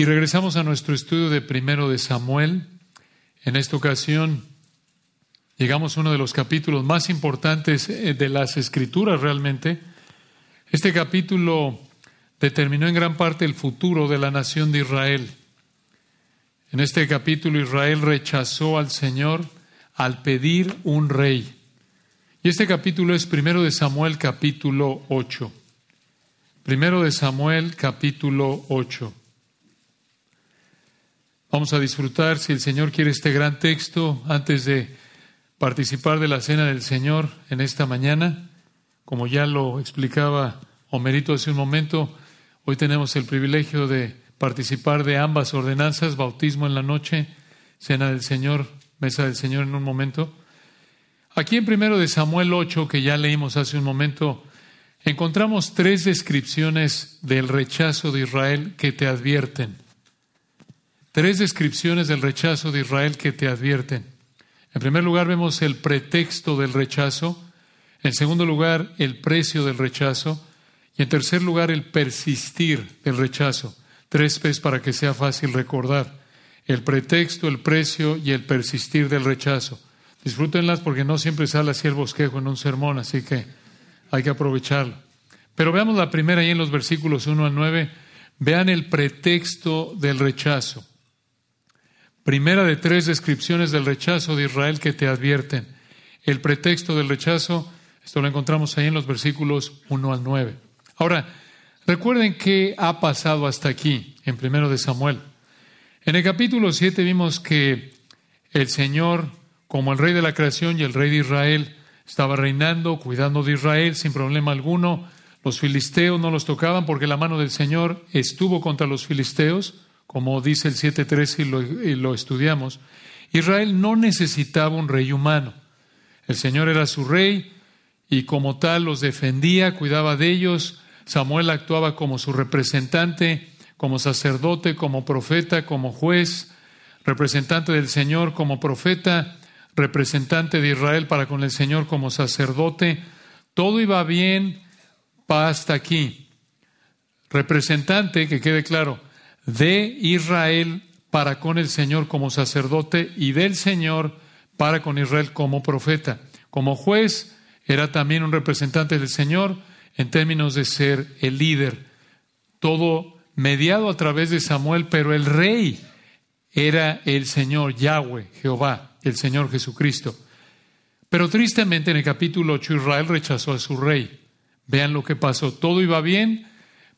Y regresamos a nuestro estudio de primero de Samuel. En esta ocasión llegamos a uno de los capítulos más importantes eh, de las escrituras realmente. Este capítulo determinó en gran parte el futuro de la nación de Israel. En este capítulo Israel rechazó al Señor al pedir un rey. Y este capítulo es primero de Samuel capítulo 8. Primero de Samuel capítulo 8. Vamos a disfrutar, si el Señor quiere, este gran texto antes de participar de la cena del Señor en esta mañana. Como ya lo explicaba Homerito hace un momento, hoy tenemos el privilegio de participar de ambas ordenanzas, bautismo en la noche, cena del Señor, mesa del Señor en un momento. Aquí en primero de Samuel 8, que ya leímos hace un momento, encontramos tres descripciones del rechazo de Israel que te advierten. Tres descripciones del rechazo de Israel que te advierten. En primer lugar vemos el pretexto del rechazo, en segundo lugar el precio del rechazo y en tercer lugar el persistir del rechazo. Tres P's para que sea fácil recordar. El pretexto, el precio y el persistir del rechazo. Disfrútenlas porque no siempre sale así el bosquejo en un sermón, así que hay que aprovecharlo. Pero veamos la primera ahí en los versículos 1 al 9. Vean el pretexto del rechazo. Primera de tres descripciones del rechazo de Israel que te advierten. El pretexto del rechazo, esto lo encontramos ahí en los versículos 1 al 9. Ahora, recuerden qué ha pasado hasta aquí, en primero de Samuel. En el capítulo 7 vimos que el Señor, como el rey de la creación y el rey de Israel, estaba reinando, cuidando de Israel sin problema alguno. Los filisteos no los tocaban porque la mano del Señor estuvo contra los filisteos como dice el 7.13 y lo, y lo estudiamos, Israel no necesitaba un rey humano. El Señor era su rey y como tal los defendía, cuidaba de ellos. Samuel actuaba como su representante, como sacerdote, como profeta, como juez, representante del Señor como profeta, representante de Israel para con el Señor como sacerdote. Todo iba bien hasta aquí. Representante, que quede claro, de Israel para con el Señor como sacerdote y del Señor para con Israel como profeta. Como juez era también un representante del Señor en términos de ser el líder. Todo mediado a través de Samuel, pero el rey era el Señor Yahweh, Jehová, el Señor Jesucristo. Pero tristemente en el capítulo 8 Israel rechazó a su rey. Vean lo que pasó. Todo iba bien,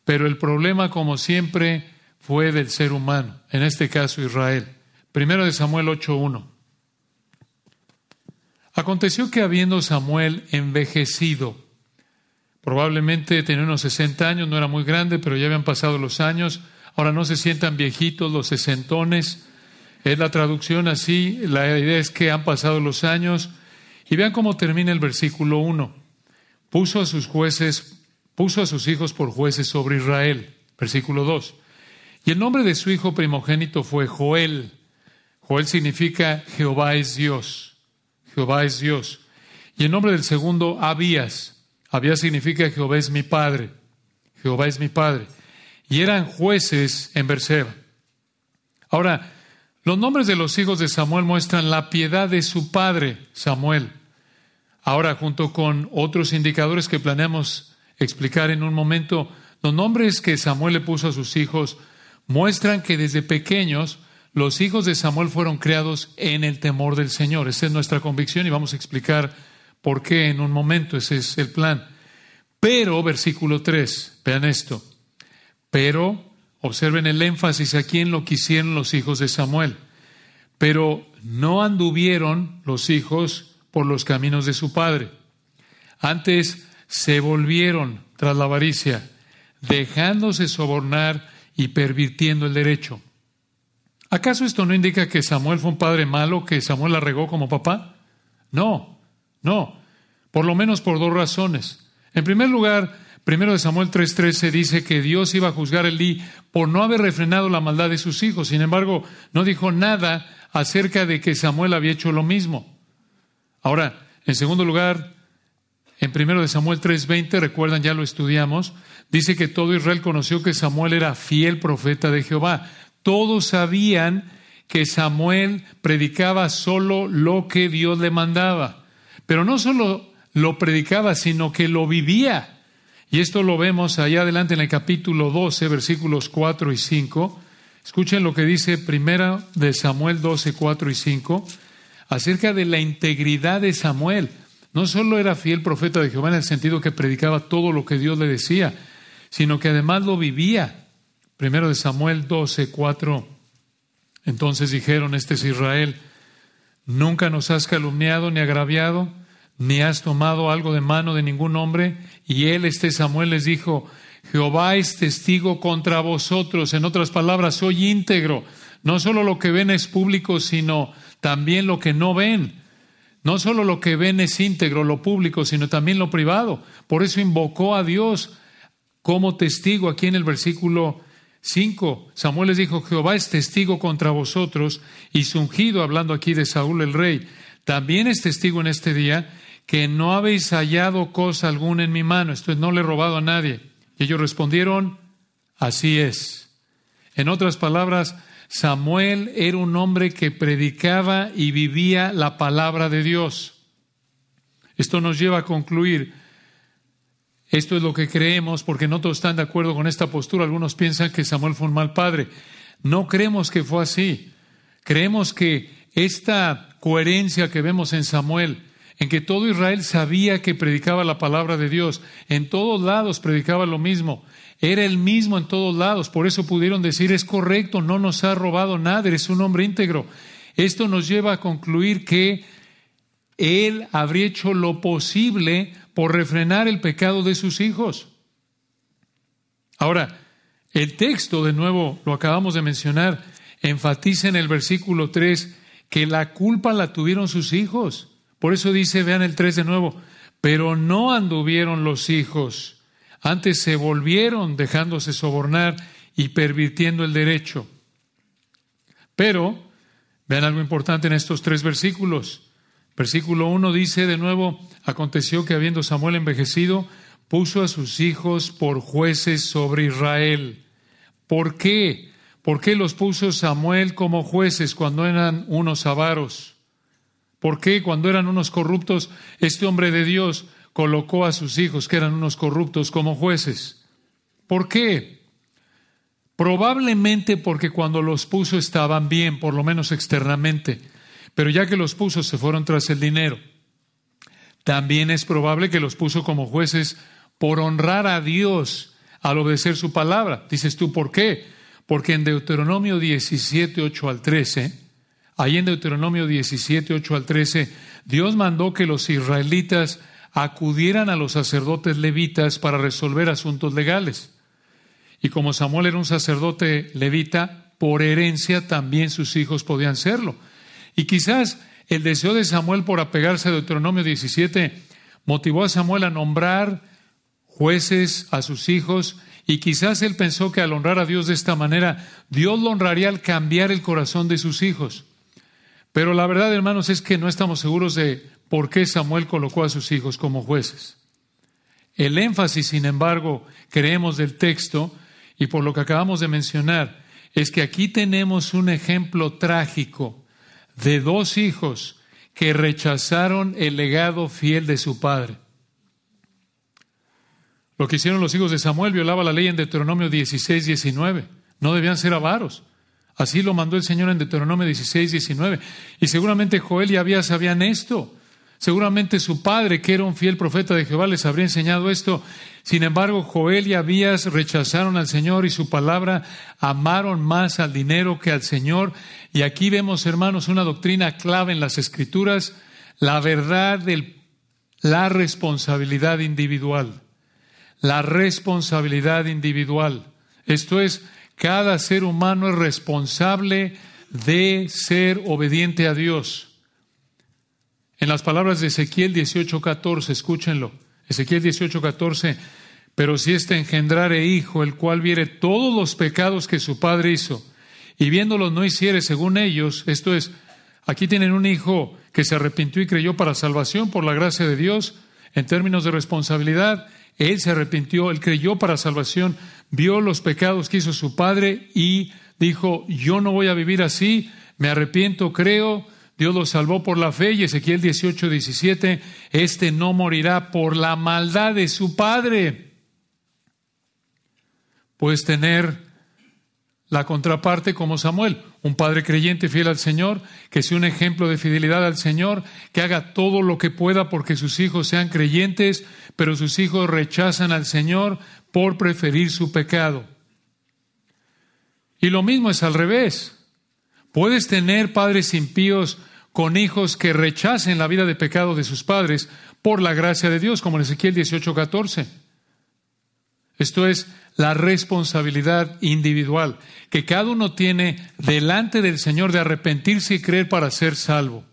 pero el problema, como siempre, fue del ser humano, en este caso Israel. Primero de Samuel 8.1. Aconteció que habiendo Samuel envejecido, probablemente tenía unos 60 años, no era muy grande, pero ya habían pasado los años, ahora no se sientan viejitos los sesentones, es la traducción así, la idea es que han pasado los años, y vean cómo termina el versículo 1. Puso a sus jueces, puso a sus hijos por jueces sobre Israel. Versículo 2. Y el nombre de su hijo primogénito fue Joel. Joel significa Jehová es Dios. Jehová es Dios. Y el nombre del segundo, Abías. Abías significa Jehová es mi padre. Jehová es mi padre. Y eran jueces en Berseba. Ahora, los nombres de los hijos de Samuel muestran la piedad de su padre, Samuel. Ahora, junto con otros indicadores que planeamos explicar en un momento, los nombres que Samuel le puso a sus hijos muestran que desde pequeños los hijos de Samuel fueron creados en el temor del Señor. Esa es nuestra convicción y vamos a explicar por qué en un momento. Ese es el plan. Pero, versículo 3, vean esto. Pero, observen el énfasis aquí en lo que hicieron los hijos de Samuel. Pero no anduvieron los hijos por los caminos de su padre. Antes se volvieron tras la avaricia, dejándose sobornar y pervirtiendo el derecho. ¿Acaso esto no indica que Samuel fue un padre malo, que Samuel la regó como papá? No, no, por lo menos por dos razones. En primer lugar, primero de Samuel 3:13 dice que Dios iba a juzgar el Elí por no haber refrenado la maldad de sus hijos. Sin embargo, no dijo nada acerca de que Samuel había hecho lo mismo. Ahora, en segundo lugar, en primero de Samuel 3:20, recuerdan, ya lo estudiamos, dice que todo Israel conoció que Samuel era fiel profeta de Jehová. todos sabían que Samuel predicaba solo lo que Dios le mandaba. Pero no solo lo predicaba, sino que lo vivía. Y esto lo vemos allá adelante en el capítulo 12, versículos 4 y 5. Escuchen lo que dice primera de Samuel 12, 4 y 5, acerca de la integridad de Samuel. No solo era fiel profeta de Jehová en el sentido que predicaba todo lo que Dios le decía, sino que además lo vivía. Primero de Samuel 12, 4. Entonces dijeron, este es Israel, nunca nos has calumniado ni agraviado, ni has tomado algo de mano de ningún hombre. Y él, este Samuel, les dijo, Jehová es testigo contra vosotros. En otras palabras, soy íntegro. No solo lo que ven es público, sino también lo que no ven. No solo lo que ven es íntegro, lo público, sino también lo privado. Por eso invocó a Dios como testigo aquí en el versículo 5. Samuel les dijo, Jehová es testigo contra vosotros y su ungido, hablando aquí de Saúl el rey, también es testigo en este día que no habéis hallado cosa alguna en mi mano. Esto es, no le he robado a nadie. Y ellos respondieron, así es. En otras palabras, Samuel era un hombre que predicaba y vivía la palabra de Dios. Esto nos lleva a concluir, esto es lo que creemos, porque no todos están de acuerdo con esta postura. Algunos piensan que Samuel fue un mal padre. No creemos que fue así. Creemos que esta coherencia que vemos en Samuel, en que todo Israel sabía que predicaba la palabra de Dios, en todos lados predicaba lo mismo, era el mismo en todos lados, por eso pudieron decir es correcto, no nos ha robado nada, eres un hombre íntegro. Esto nos lleva a concluir que él habría hecho lo posible por refrenar el pecado de sus hijos. Ahora, el texto, de nuevo, lo acabamos de mencionar, enfatiza en el versículo 3 que la culpa la tuvieron sus hijos. Por eso dice, vean el 3 de nuevo, pero no anduvieron los hijos, antes se volvieron dejándose sobornar y pervirtiendo el derecho. Pero, vean algo importante en estos tres versículos. Versículo 1 dice de nuevo, aconteció que habiendo Samuel envejecido, puso a sus hijos por jueces sobre Israel. ¿Por qué? ¿Por qué los puso Samuel como jueces cuando eran unos avaros? ¿Por qué cuando eran unos corruptos este hombre de Dios colocó a sus hijos, que eran unos corruptos, como jueces? ¿Por qué? Probablemente porque cuando los puso estaban bien, por lo menos externamente, pero ya que los puso se fueron tras el dinero. También es probable que los puso como jueces por honrar a Dios al obedecer su palabra. Dices tú, ¿por qué? Porque en Deuteronomio 17, 8 al 13, Ahí en Deuteronomio 17, 8 al 13, Dios mandó que los israelitas acudieran a los sacerdotes levitas para resolver asuntos legales. Y como Samuel era un sacerdote levita, por herencia también sus hijos podían serlo. Y quizás el deseo de Samuel por apegarse a Deuteronomio 17 motivó a Samuel a nombrar jueces a sus hijos y quizás él pensó que al honrar a Dios de esta manera, Dios lo honraría al cambiar el corazón de sus hijos. Pero la verdad, hermanos, es que no estamos seguros de por qué Samuel colocó a sus hijos como jueces. El énfasis, sin embargo, creemos del texto y por lo que acabamos de mencionar, es que aquí tenemos un ejemplo trágico de dos hijos que rechazaron el legado fiel de su padre. Lo que hicieron los hijos de Samuel violaba la ley en Deuteronomio 16, 19. No debían ser avaros. Así lo mandó el Señor en Deuteronomio 16, 19. Y seguramente Joel y Abías sabían esto. Seguramente su padre, que era un fiel profeta de Jehová, les habría enseñado esto. Sin embargo, Joel y Abías rechazaron al Señor y su palabra, amaron más al dinero que al Señor. Y aquí vemos, hermanos, una doctrina clave en las Escrituras, la verdad de la responsabilidad individual. La responsabilidad individual. Esto es, cada ser humano es responsable de ser obediente a Dios. En las palabras de Ezequiel 18:14, escúchenlo. Ezequiel 18:14, pero si éste engendrare hijo, el cual viere todos los pecados que su padre hizo, y viéndolos no hiciere según ellos, esto es, aquí tienen un hijo que se arrepintió y creyó para salvación por la gracia de Dios, en términos de responsabilidad, él se arrepintió, él creyó para salvación, vio los pecados que hizo su padre y dijo, yo no voy a vivir así, me arrepiento, creo, Dios lo salvó por la fe y Ezequiel 18, 17, este no morirá por la maldad de su padre. Puedes tener la contraparte como Samuel, un padre creyente fiel al Señor, que sea un ejemplo de fidelidad al Señor, que haga todo lo que pueda porque sus hijos sean creyentes, pero sus hijos rechazan al Señor por preferir su pecado. Y lo mismo es al revés. Puedes tener padres impíos con hijos que rechacen la vida de pecado de sus padres por la gracia de Dios, como en Ezequiel 18:14. Esto es la responsabilidad individual que cada uno tiene delante del Señor de arrepentirse y creer para ser salvo.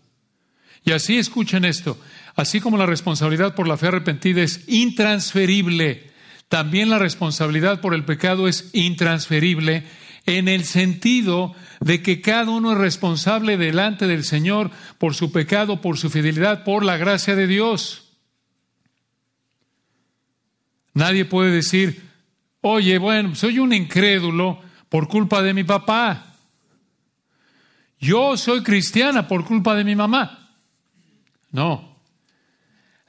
Y así escuchen esto, así como la responsabilidad por la fe arrepentida es intransferible, también la responsabilidad por el pecado es intransferible en el sentido de que cada uno es responsable delante del Señor por su pecado, por su fidelidad, por la gracia de Dios. Nadie puede decir, oye, bueno, soy un incrédulo por culpa de mi papá. Yo soy cristiana por culpa de mi mamá. No.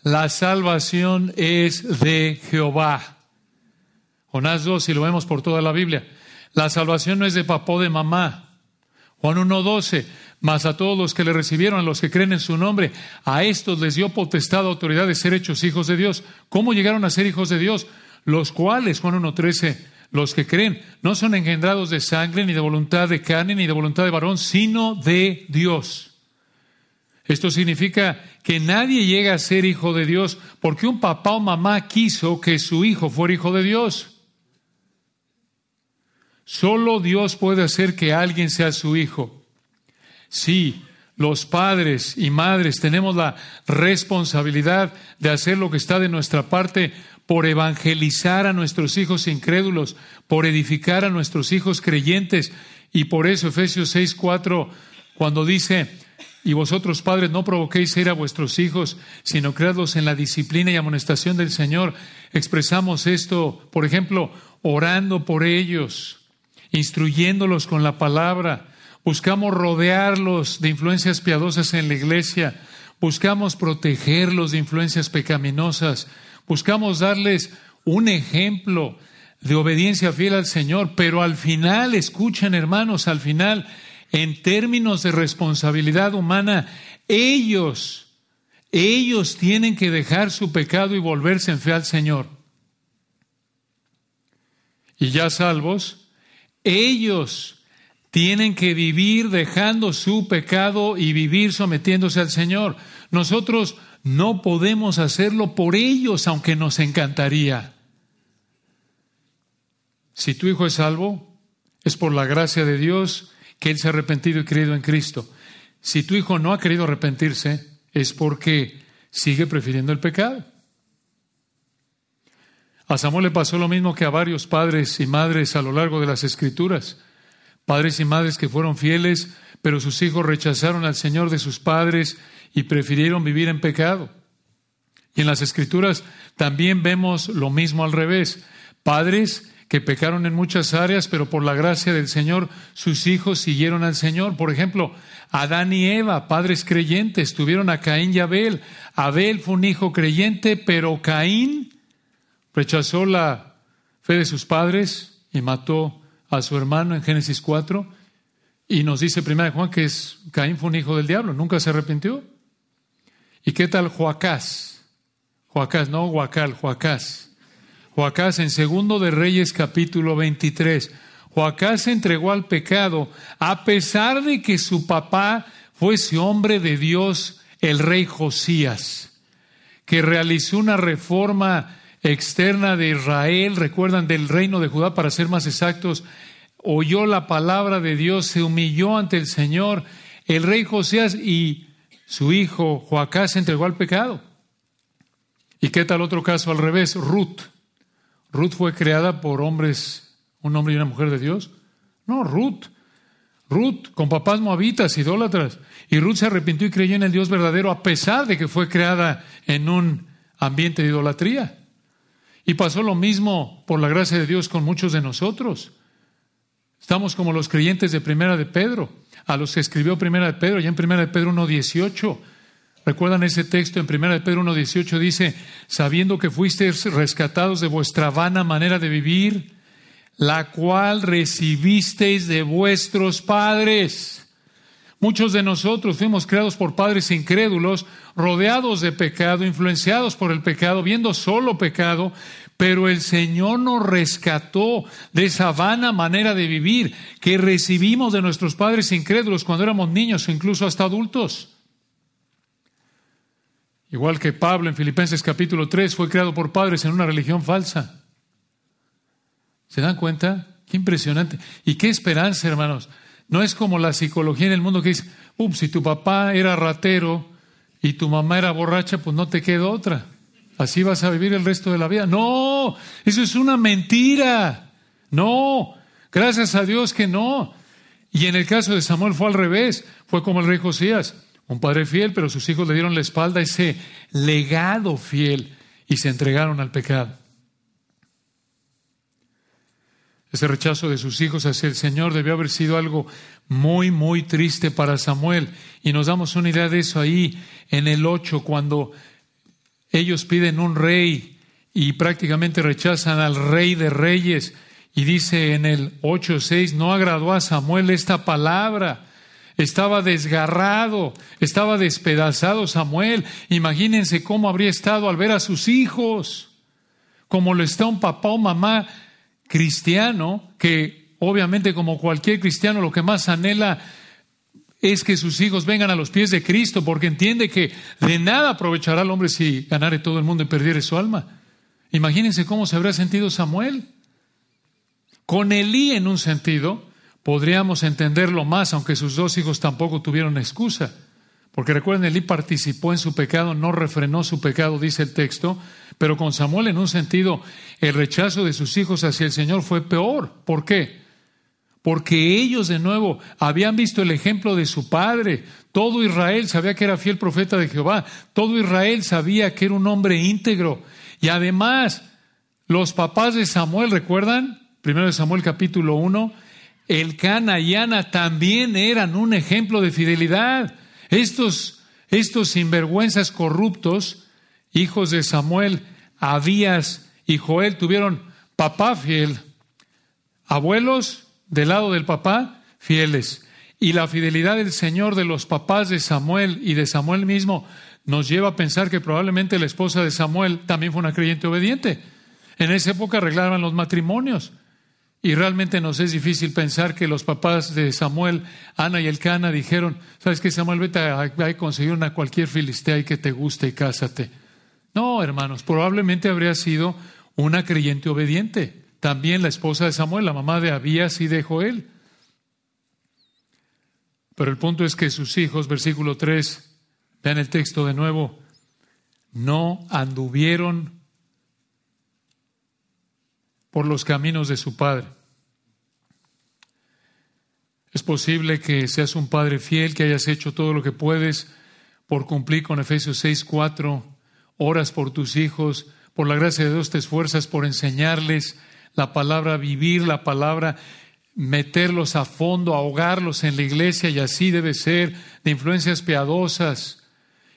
La salvación es de Jehová. Jonás 2, si lo vemos por toda la Biblia. La salvación no es de papá o de mamá. Juan 1.12, mas a todos los que le recibieron, a los que creen en su nombre, a estos les dio potestad, autoridad de ser hechos hijos de Dios. ¿Cómo llegaron a ser hijos de Dios? Los cuales, Juan 1.13, los que creen, no son engendrados de sangre, ni de voluntad de carne, ni de voluntad de varón, sino de Dios. Esto significa que nadie llega a ser hijo de Dios porque un papá o mamá quiso que su hijo fuera hijo de Dios. Solo Dios puede hacer que alguien sea su hijo. Sí, los padres y madres tenemos la responsabilidad de hacer lo que está de nuestra parte por evangelizar a nuestros hijos incrédulos, por edificar a nuestros hijos creyentes. Y por eso Efesios 6, 4, cuando dice, y vosotros padres no provoquéis ir a vuestros hijos, sino creadlos en la disciplina y amonestación del Señor, expresamos esto, por ejemplo, orando por ellos, instruyéndolos con la palabra. Buscamos rodearlos de influencias piadosas en la iglesia. Buscamos protegerlos de influencias pecaminosas. Buscamos darles un ejemplo de obediencia fiel al Señor. Pero al final, escuchen hermanos, al final, en términos de responsabilidad humana, ellos, ellos tienen que dejar su pecado y volverse en fe al Señor. Y ya salvos, ellos tienen que vivir dejando su pecado y vivir sometiéndose al Señor. Nosotros no podemos hacerlo por ellos, aunque nos encantaría. Si tu hijo es salvo, es por la gracia de Dios que él se ha arrepentido y creído en Cristo. Si tu hijo no ha querido arrepentirse, es porque sigue prefiriendo el pecado. A Samuel le pasó lo mismo que a varios padres y madres a lo largo de las escrituras. Padres y madres que fueron fieles, pero sus hijos rechazaron al Señor de sus padres y prefirieron vivir en pecado. Y en las escrituras también vemos lo mismo al revés. Padres que pecaron en muchas áreas, pero por la gracia del Señor sus hijos siguieron al Señor. Por ejemplo, Adán y Eva, padres creyentes, tuvieron a Caín y Abel. Abel fue un hijo creyente, pero Caín rechazó la fe de sus padres y mató a su hermano en Génesis 4. Y nos dice primera Juan que es, Caín fue un hijo del diablo, nunca se arrepintió. ¿Y qué tal Joacás? Joacás, no Huacal, Joacás. Joacás en segundo de Reyes capítulo 23. Joacás se entregó al pecado a pesar de que su papá fuese hombre de Dios, el rey Josías, que realizó una reforma externa de Israel, recuerdan del reino de Judá, para ser más exactos, oyó la palabra de Dios, se humilló ante el Señor, el rey Josías y su hijo Joacá se entregó al pecado. ¿Y qué tal otro caso al revés? Ruth. Ruth fue creada por hombres, un hombre y una mujer de Dios. No, Ruth. Ruth, con papás moabitas, idólatras. Y Ruth se arrepintió y creyó en el Dios verdadero a pesar de que fue creada en un ambiente de idolatría. Y pasó lo mismo, por la gracia de Dios, con muchos de nosotros. Estamos como los creyentes de Primera de Pedro, a los que escribió Primera de Pedro, ya en Primera de Pedro 1.18. ¿Recuerdan ese texto en Primera de Pedro 1.18? Dice, sabiendo que fuisteis rescatados de vuestra vana manera de vivir, la cual recibisteis de vuestros padres. Muchos de nosotros fuimos creados por padres incrédulos, rodeados de pecado, influenciados por el pecado, viendo solo pecado, pero el Señor nos rescató de esa vana manera de vivir que recibimos de nuestros padres incrédulos cuando éramos niños o incluso hasta adultos. Igual que Pablo en Filipenses capítulo 3 fue creado por padres en una religión falsa. ¿Se dan cuenta? Qué impresionante. Y qué esperanza, hermanos. No es como la psicología en el mundo que dice, ups, si tu papá era ratero y tu mamá era borracha, pues no te queda otra. Así vas a vivir el resto de la vida. No, eso es una mentira. No, gracias a Dios que no. Y en el caso de Samuel fue al revés. Fue como el rey Josías, un padre fiel, pero sus hijos le dieron la espalda ese legado fiel y se entregaron al pecado. Ese rechazo de sus hijos hacia el Señor debió haber sido algo muy, muy triste para Samuel. Y nos damos una idea de eso ahí en el 8, cuando ellos piden un rey y prácticamente rechazan al rey de reyes. Y dice en el 8.6, no agradó a Samuel esta palabra. Estaba desgarrado, estaba despedazado Samuel. Imagínense cómo habría estado al ver a sus hijos, como lo está un papá o mamá cristiano, que obviamente como cualquier cristiano lo que más anhela es que sus hijos vengan a los pies de Cristo, porque entiende que de nada aprovechará el hombre si ganare todo el mundo y perdiere su alma. Imagínense cómo se habría sentido Samuel. Con Elí, en un sentido, podríamos entenderlo más, aunque sus dos hijos tampoco tuvieron excusa. Porque recuerden, Elí participó en su pecado, no refrenó su pecado, dice el texto, pero con Samuel, en un sentido, el rechazo de sus hijos hacia el Señor fue peor. ¿Por qué? porque ellos de nuevo habían visto el ejemplo de su padre. Todo Israel sabía que era fiel profeta de Jehová, todo Israel sabía que era un hombre íntegro. Y además, los papás de Samuel, ¿recuerdan? Primero de Samuel capítulo 1, el Cana y Ana también eran un ejemplo de fidelidad. Estos, estos sinvergüenzas corruptos, hijos de Samuel, Abías y Joel, tuvieron papá fiel, abuelos del lado del papá, fieles. Y la fidelidad del Señor de los papás de Samuel y de Samuel mismo nos lleva a pensar que probablemente la esposa de Samuel también fue una creyente obediente. En esa época arreglaban los matrimonios. Y realmente nos es difícil pensar que los papás de Samuel, Ana y Elcana, dijeron, ¿sabes qué, Samuel? Vete a, a conseguir una cualquier filistea y que te guste y cásate. No, hermanos, probablemente habría sido una creyente obediente. También la esposa de Samuel, la mamá de Abías y de Joel. Pero el punto es que sus hijos, versículo 3, vean el texto de nuevo, no anduvieron por los caminos de su padre. Es posible que seas un padre fiel, que hayas hecho todo lo que puedes por cumplir con Efesios 6, 4, oras por tus hijos, por la gracia de Dios te esfuerzas por enseñarles la palabra vivir, la palabra meterlos a fondo, ahogarlos en la iglesia y así debe ser, de influencias piadosas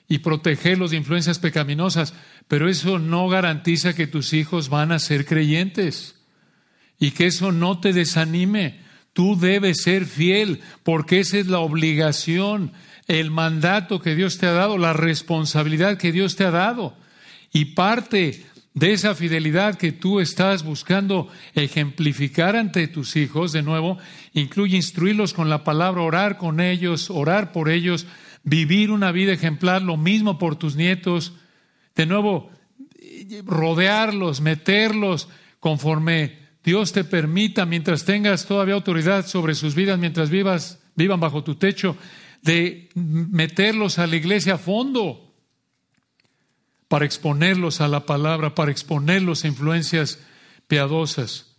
y protegerlos de influencias pecaminosas, pero eso no garantiza que tus hijos van a ser creyentes y que eso no te desanime. Tú debes ser fiel porque esa es la obligación, el mandato que Dios te ha dado, la responsabilidad que Dios te ha dado. Y parte de esa fidelidad que tú estás buscando ejemplificar ante tus hijos, de nuevo, incluye instruirlos con la palabra, orar con ellos, orar por ellos, vivir una vida ejemplar, lo mismo por tus nietos, de nuevo, rodearlos, meterlos conforme Dios te permita, mientras tengas todavía autoridad sobre sus vidas, mientras vivas, vivan bajo tu techo, de meterlos a la iglesia a fondo, para exponerlos a la palabra, para exponerlos a influencias piadosas.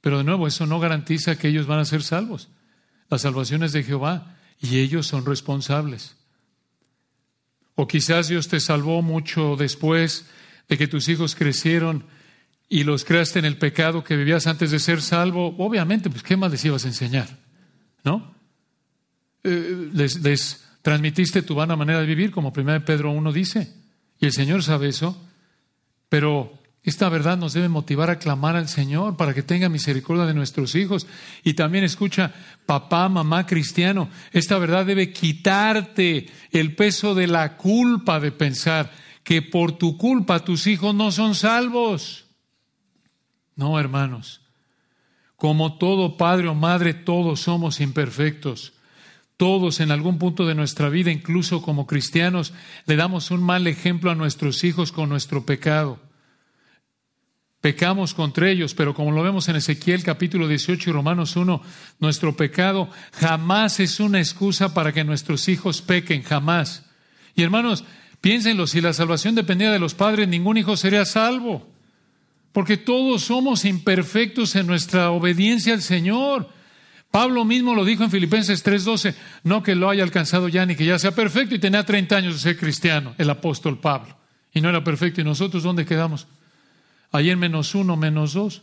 Pero de nuevo, eso no garantiza que ellos van a ser salvos. La salvación es de Jehová y ellos son responsables. O quizás Dios te salvó mucho después de que tus hijos crecieron y los creaste en el pecado que vivías antes de ser salvo, obviamente, pues ¿qué más les ibas a enseñar? ¿No? Eh, les, les, transmitiste tu vana manera de vivir, como 1 Pedro 1 dice. Y el Señor sabe eso. Pero esta verdad nos debe motivar a clamar al Señor para que tenga misericordia de nuestros hijos. Y también escucha, papá, mamá cristiano, esta verdad debe quitarte el peso de la culpa de pensar que por tu culpa tus hijos no son salvos. No, hermanos. Como todo padre o madre, todos somos imperfectos. Todos en algún punto de nuestra vida, incluso como cristianos, le damos un mal ejemplo a nuestros hijos con nuestro pecado. Pecamos contra ellos, pero como lo vemos en Ezequiel capítulo 18 y Romanos 1, nuestro pecado jamás es una excusa para que nuestros hijos pequen, jamás. Y hermanos, piénsenlo, si la salvación dependía de los padres, ningún hijo sería salvo, porque todos somos imperfectos en nuestra obediencia al Señor. Pablo mismo lo dijo en Filipenses 3:12, no que lo haya alcanzado ya ni que ya sea perfecto y tenía 30 años de ser cristiano, el apóstol Pablo, y no era perfecto. ¿Y nosotros dónde quedamos? En menos uno, menos dos.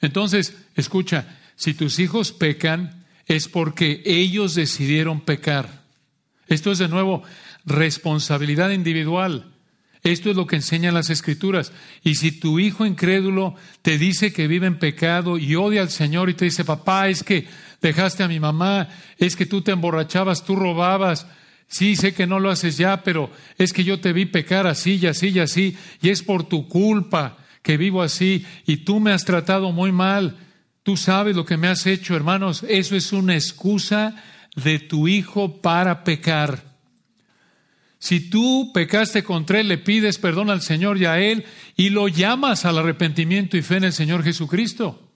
Entonces, escucha, si tus hijos pecan, es porque ellos decidieron pecar. Esto es de nuevo responsabilidad individual. Esto es lo que enseñan las escrituras. Y si tu hijo incrédulo te dice que vive en pecado y odia al Señor y te dice, papá, es que dejaste a mi mamá, es que tú te emborrachabas, tú robabas, sí, sé que no lo haces ya, pero es que yo te vi pecar así y así y así, y es por tu culpa que vivo así, y tú me has tratado muy mal, tú sabes lo que me has hecho, hermanos, eso es una excusa de tu hijo para pecar. Si tú pecaste contra Él, le pides perdón al Señor y a Él y lo llamas al arrepentimiento y fe en el Señor Jesucristo.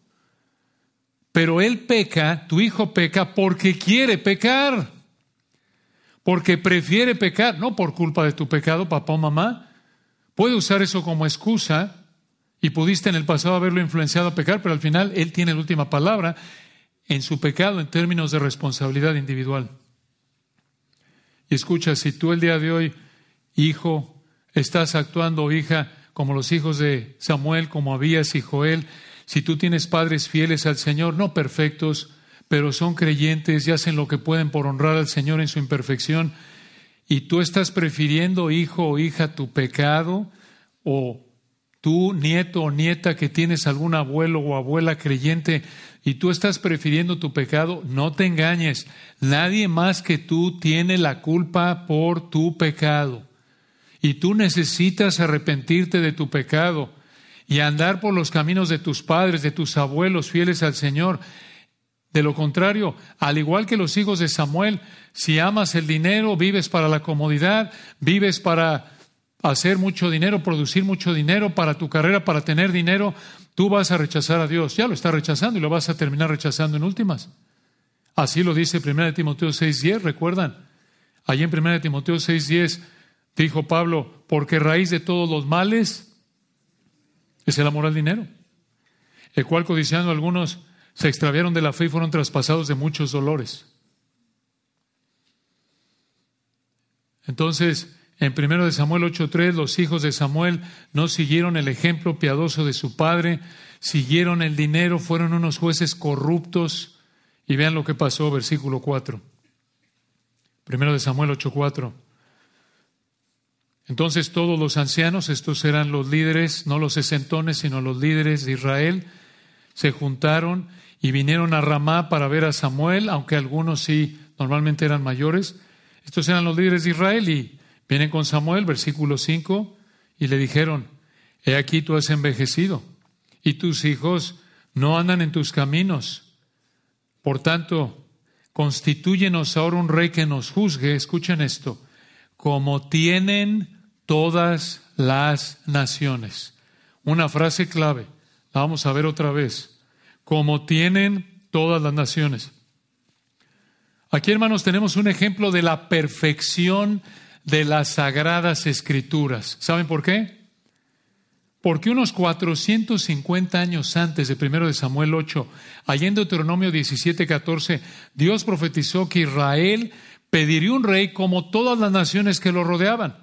Pero Él peca, tu hijo peca porque quiere pecar, porque prefiere pecar, no por culpa de tu pecado, papá o mamá. Puede usar eso como excusa y pudiste en el pasado haberlo influenciado a pecar, pero al final Él tiene la última palabra en su pecado en términos de responsabilidad individual. Y escucha, si tú el día de hoy, hijo, estás actuando, hija, como los hijos de Samuel, como Abías y Joel, si tú tienes padres fieles al Señor, no perfectos, pero son creyentes y hacen lo que pueden por honrar al Señor en su imperfección, y tú estás prefiriendo, hijo o hija, tu pecado, o tú, nieto o nieta, que tienes algún abuelo o abuela creyente, y tú estás prefiriendo tu pecado, no te engañes. Nadie más que tú tiene la culpa por tu pecado. Y tú necesitas arrepentirte de tu pecado y andar por los caminos de tus padres, de tus abuelos fieles al Señor. De lo contrario, al igual que los hijos de Samuel, si amas el dinero, vives para la comodidad, vives para hacer mucho dinero, producir mucho dinero para tu carrera, para tener dinero, Tú vas a rechazar a Dios, ya lo está rechazando y lo vas a terminar rechazando en últimas. Así lo dice 1 Timoteo 6:10, ¿recuerdan? Allí en 1 Timoteo 6:10 dijo Pablo, porque raíz de todos los males es el amor al dinero, el cual codiciando algunos se extraviaron de la fe y fueron traspasados de muchos dolores. Entonces, en 1 Samuel 8:3 los hijos de Samuel no siguieron el ejemplo piadoso de su padre, siguieron el dinero, fueron unos jueces corruptos. Y vean lo que pasó, versículo 4. 1 Samuel 8:4. Entonces todos los ancianos, estos eran los líderes, no los sesentones, sino los líderes de Israel, se juntaron y vinieron a Ramá para ver a Samuel, aunque algunos sí normalmente eran mayores. Estos eran los líderes de Israel y Vienen con Samuel, versículo 5, y le dijeron, he aquí tú has envejecido y tus hijos no andan en tus caminos. Por tanto, constitúyenos ahora un rey que nos juzgue, escuchen esto, como tienen todas las naciones. Una frase clave, la vamos a ver otra vez, como tienen todas las naciones. Aquí, hermanos, tenemos un ejemplo de la perfección de las sagradas escrituras. ¿Saben por qué? Porque unos 450 años antes de 1 de Samuel 8, allá en Deuteronomio 17, 14, Dios profetizó que Israel pediría un rey como todas las naciones que lo rodeaban.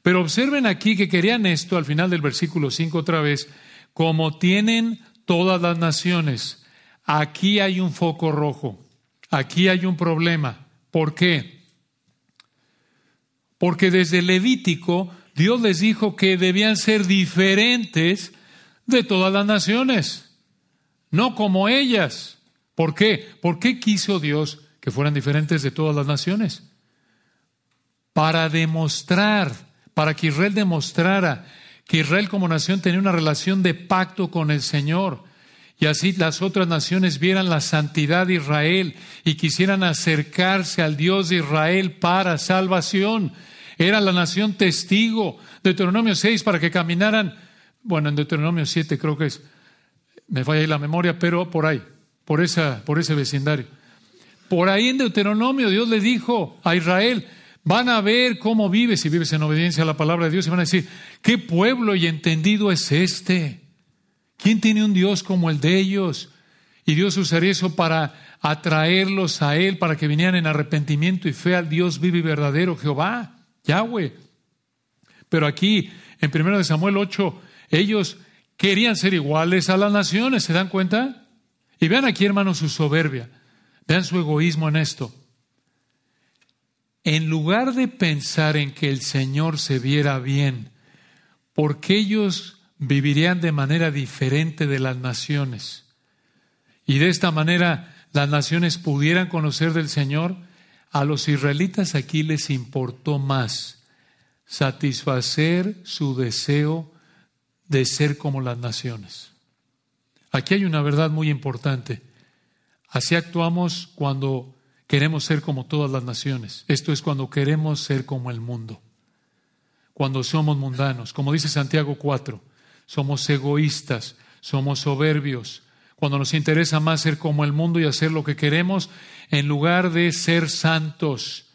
Pero observen aquí que querían esto al final del versículo 5 otra vez, como tienen todas las naciones. Aquí hay un foco rojo, aquí hay un problema. ¿Por qué? Porque desde Levítico Dios les dijo que debían ser diferentes de todas las naciones, no como ellas. ¿Por qué? ¿Por qué quiso Dios que fueran diferentes de todas las naciones? Para demostrar, para que Israel demostrara que Israel como nación tenía una relación de pacto con el Señor. Y así las otras naciones vieran la santidad de Israel y quisieran acercarse al Dios de Israel para salvación. Era la nación testigo. Deuteronomio 6 para que caminaran, bueno, en Deuteronomio 7 creo que es, me falla ahí la memoria, pero por ahí, por, esa, por ese vecindario. Por ahí en Deuteronomio Dios le dijo a Israel, van a ver cómo vives si vives en obediencia a la palabra de Dios y van a decir, ¿qué pueblo y entendido es este? ¿Quién tiene un Dios como el de ellos? Y Dios usaría eso para atraerlos a Él, para que vinieran en arrepentimiento y fe al Dios vivo y verdadero, Jehová, Yahweh. Pero aquí, en 1 Samuel 8, ellos querían ser iguales a las naciones, ¿se dan cuenta? Y vean aquí, hermanos, su soberbia. Vean su egoísmo en esto. En lugar de pensar en que el Señor se viera bien, porque ellos vivirían de manera diferente de las naciones, y de esta manera las naciones pudieran conocer del Señor, a los israelitas aquí les importó más satisfacer su deseo de ser como las naciones. Aquí hay una verdad muy importante. Así actuamos cuando queremos ser como todas las naciones. Esto es cuando queremos ser como el mundo. Cuando somos mundanos. Como dice Santiago 4, somos egoístas, somos soberbios. Cuando nos interesa más ser como el mundo y hacer lo que queremos en lugar de ser santos.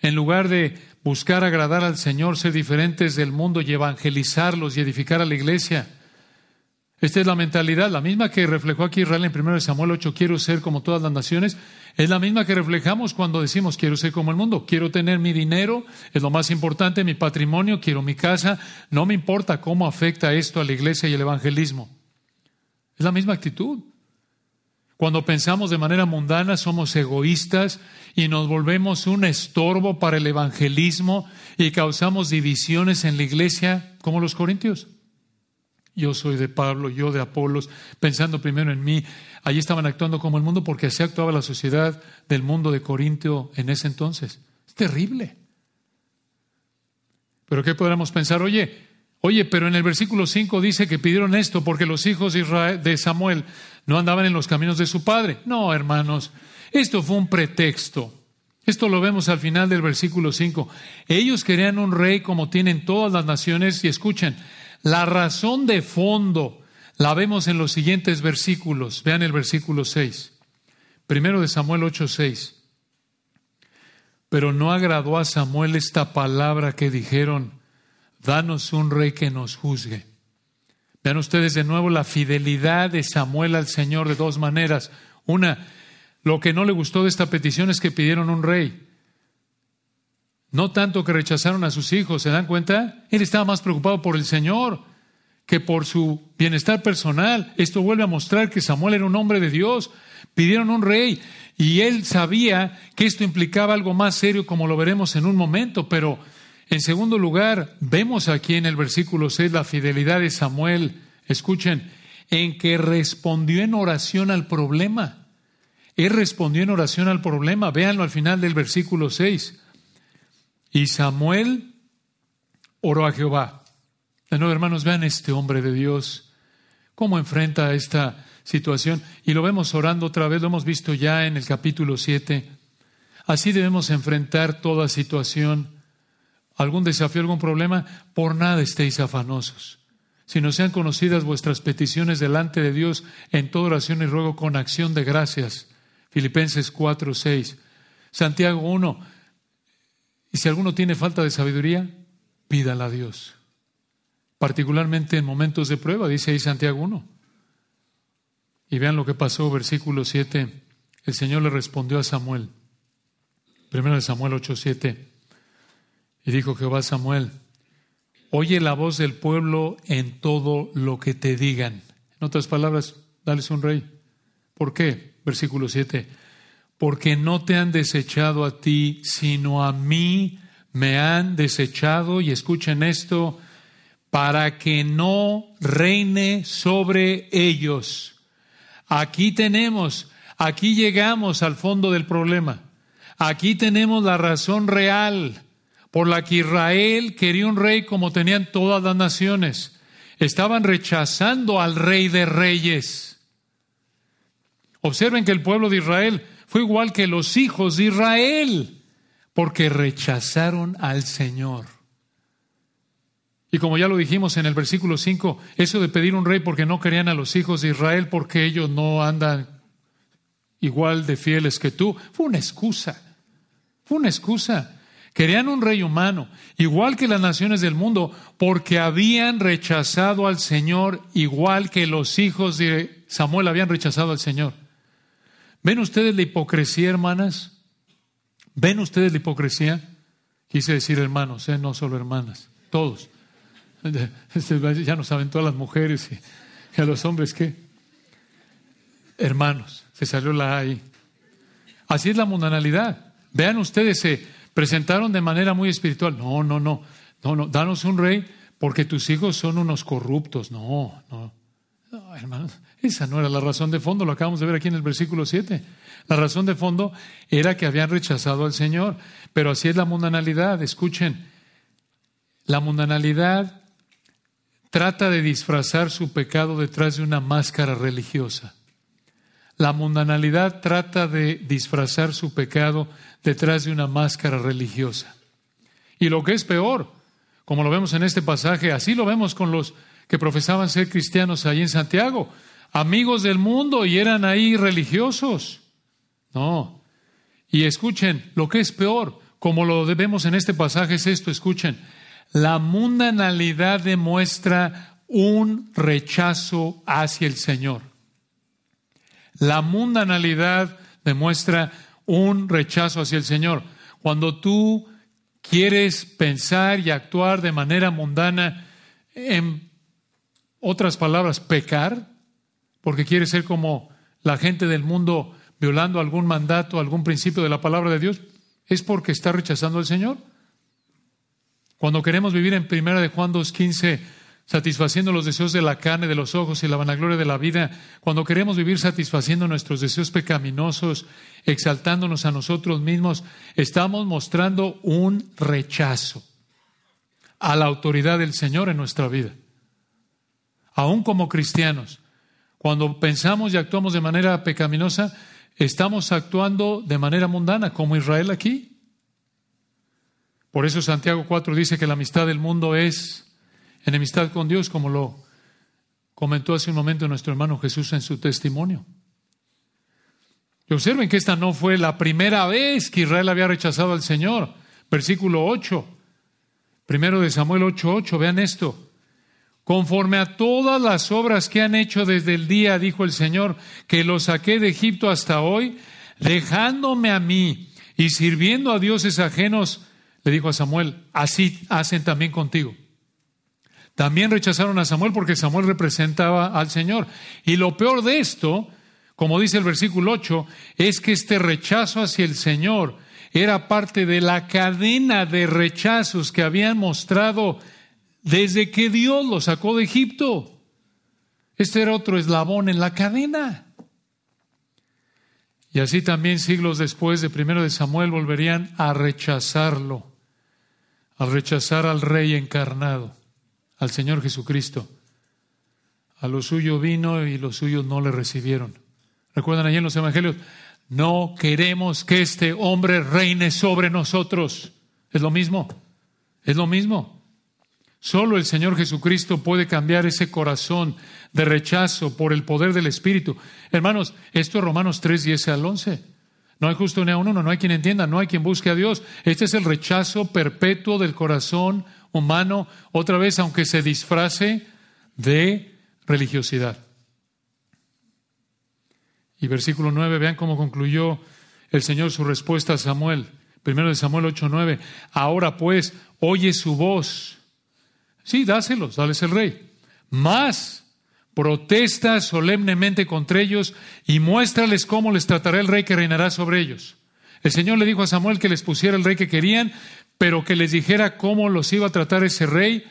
En lugar de buscar agradar al Señor, ser diferentes del mundo y evangelizarlos y edificar a la iglesia. Esta es la mentalidad, la misma que reflejó aquí Israel en 1 Samuel 8, quiero ser como todas las naciones, es la misma que reflejamos cuando decimos quiero ser como el mundo, quiero tener mi dinero, es lo más importante, mi patrimonio, quiero mi casa, no me importa cómo afecta esto a la iglesia y el evangelismo. Es la misma actitud. Cuando pensamos de manera mundana somos egoístas y nos volvemos un estorbo para el evangelismo y causamos divisiones en la iglesia como los corintios yo soy de Pablo, yo de Apolos, pensando primero en mí. Allí estaban actuando como el mundo porque así actuaba la sociedad del mundo de Corintio en ese entonces. Es terrible. Pero ¿qué podríamos pensar? Oye, oye, pero en el versículo 5 dice que pidieron esto porque los hijos de, Samuel no andaban en los caminos de su padre. No, hermanos, esto fue un pretexto. Esto lo vemos al final del versículo 5. Ellos querían un rey como tienen todas las naciones y escuchen, la razón de fondo la vemos en los siguientes versículos. Vean el versículo 6. Primero de Samuel 8:6. Pero no agradó a Samuel esta palabra que dijeron, danos un rey que nos juzgue. Vean ustedes de nuevo la fidelidad de Samuel al Señor de dos maneras. Una, lo que no le gustó de esta petición es que pidieron un rey. No tanto que rechazaron a sus hijos, ¿se dan cuenta? Él estaba más preocupado por el Señor que por su bienestar personal. Esto vuelve a mostrar que Samuel era un hombre de Dios. Pidieron un rey y él sabía que esto implicaba algo más serio como lo veremos en un momento, pero en segundo lugar, vemos aquí en el versículo 6 la fidelidad de Samuel. Escuchen, en que respondió en oración al problema. Él respondió en oración al problema. Véanlo al final del versículo 6. Y Samuel oró a Jehová. De nuevo, hermanos, vean este hombre de Dios, cómo enfrenta esta situación. Y lo vemos orando otra vez, lo hemos visto ya en el capítulo 7. Así debemos enfrentar toda situación, algún desafío, algún problema. Por nada estéis afanosos. Si no sean conocidas vuestras peticiones delante de Dios en toda oración y ruego con acción de gracias. Filipenses 4, 6. Santiago 1 y si alguno tiene falta de sabiduría, pídala a Dios. Particularmente en momentos de prueba, dice ahí Santiago 1. Y vean lo que pasó, versículo 7. El Señor le respondió a Samuel. Primero de Samuel 8, 7. Y dijo Jehová a Samuel, oye la voz del pueblo en todo lo que te digan. En otras palabras, dales un rey. ¿Por qué? Versículo 7. Porque no te han desechado a ti, sino a mí me han desechado, y escuchen esto, para que no reine sobre ellos. Aquí tenemos, aquí llegamos al fondo del problema. Aquí tenemos la razón real por la que Israel quería un rey como tenían todas las naciones. Estaban rechazando al rey de reyes. Observen que el pueblo de Israel fue igual que los hijos de Israel, porque rechazaron al Señor. Y como ya lo dijimos en el versículo 5, eso de pedir un rey porque no querían a los hijos de Israel, porque ellos no andan igual de fieles que tú, fue una excusa. Fue una excusa. Querían un rey humano, igual que las naciones del mundo, porque habían rechazado al Señor, igual que los hijos de Samuel habían rechazado al Señor. ¿Ven ustedes la hipocresía, hermanas? ¿Ven ustedes la hipocresía? Quise decir hermanos, ¿eh? no solo hermanas, todos. Ya no saben todas las mujeres y, a los hombres qué. Hermanos, se salió la ahí. Así es la mundanalidad. Vean ustedes, se presentaron de manera muy espiritual. No, no, no, no, no, danos un rey porque tus hijos son unos corruptos. No, no, no hermanos, esa no era la razón de fondo, lo acabamos de ver aquí en el versículo 7. La razón de fondo era que habían rechazado al Señor, pero así es la mundanalidad. Escuchen, la mundanalidad trata de disfrazar su pecado detrás de una máscara religiosa. La mundanalidad trata de disfrazar su pecado detrás de una máscara religiosa. Y lo que es peor, como lo vemos en este pasaje, así lo vemos con los que profesaban ser cristianos ahí en Santiago, amigos del mundo y eran ahí religiosos. No. Y escuchen, lo que es peor, como lo vemos en este pasaje es esto, escuchen, la mundanalidad demuestra un rechazo hacia el Señor. La mundanalidad demuestra un rechazo hacia el Señor. Cuando tú quieres pensar y actuar de manera mundana, en otras palabras, pecar, porque quieres ser como la gente del mundo violando algún mandato, algún principio de la palabra de Dios, es porque está rechazando al Señor. Cuando queremos vivir en primera de Juan 2.15, satisfaciendo los deseos de la carne, de los ojos y la vanagloria de la vida, cuando queremos vivir satisfaciendo nuestros deseos pecaminosos, exaltándonos a nosotros mismos, estamos mostrando un rechazo a la autoridad del Señor en nuestra vida. Aún como cristianos, cuando pensamos y actuamos de manera pecaminosa, estamos actuando de manera mundana, como Israel aquí. Por eso Santiago 4 dice que la amistad del mundo es enemistad con Dios, como lo comentó hace un momento nuestro hermano Jesús en su testimonio. Y observen que esta no fue la primera vez que Israel había rechazado al Señor. Versículo 8, primero de Samuel 8:8, vean esto. Conforme a todas las obras que han hecho desde el día, dijo el Señor, que los saqué de Egipto hasta hoy, dejándome a mí y sirviendo a dioses ajenos, le dijo a Samuel, así hacen también contigo. También rechazaron a Samuel porque Samuel representaba al Señor. Y lo peor de esto, como dice el versículo 8, es que este rechazo hacia el Señor era parte de la cadena de rechazos que habían mostrado desde que Dios los sacó de Egipto. Este era otro eslabón en la cadena. Y así también siglos después de primero de Samuel volverían a rechazarlo, a rechazar al rey encarnado al Señor Jesucristo. A lo suyo vino y los suyos no le recibieron. ¿Recuerdan allí en los evangelios? No queremos que este hombre reine sobre nosotros. Es lo mismo. Es lo mismo. Solo el Señor Jesucristo puede cambiar ese corazón de rechazo por el poder del Espíritu. Hermanos, esto es Romanos 3, 10 al 11. No hay justo ni a uno, no hay quien entienda, no hay quien busque a Dios. Este es el rechazo perpetuo del corazón humano, otra vez, aunque se disfrace de religiosidad. Y versículo 9, vean cómo concluyó el Señor su respuesta a Samuel. Primero de Samuel 8:9. Ahora pues, oye su voz. Sí, dáselos, dales el rey. Más, protesta solemnemente contra ellos y muéstrales cómo les tratará el rey que reinará sobre ellos. El Señor le dijo a Samuel que les pusiera el rey que querían, pero que les dijera cómo los iba a tratar ese rey.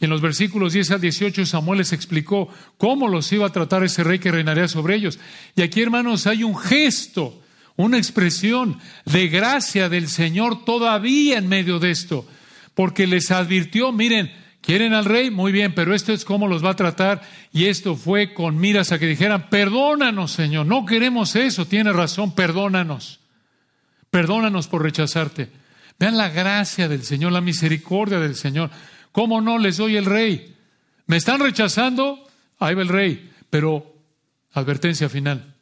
Y en los versículos 10 al 18 Samuel les explicó cómo los iba a tratar ese rey que reinaría sobre ellos. Y aquí, hermanos, hay un gesto, una expresión de gracia del Señor todavía en medio de esto, porque les advirtió, miren, ¿quieren al rey? Muy bien, pero esto es cómo los va a tratar. Y esto fue con miras a que dijeran, perdónanos, Señor, no queremos eso, tiene razón, perdónanos. Perdónanos por rechazarte. Vean la gracia del Señor, la misericordia del Señor. ¿Cómo no les doy el rey? ¿Me están rechazando? Ahí va el rey. Pero, advertencia final.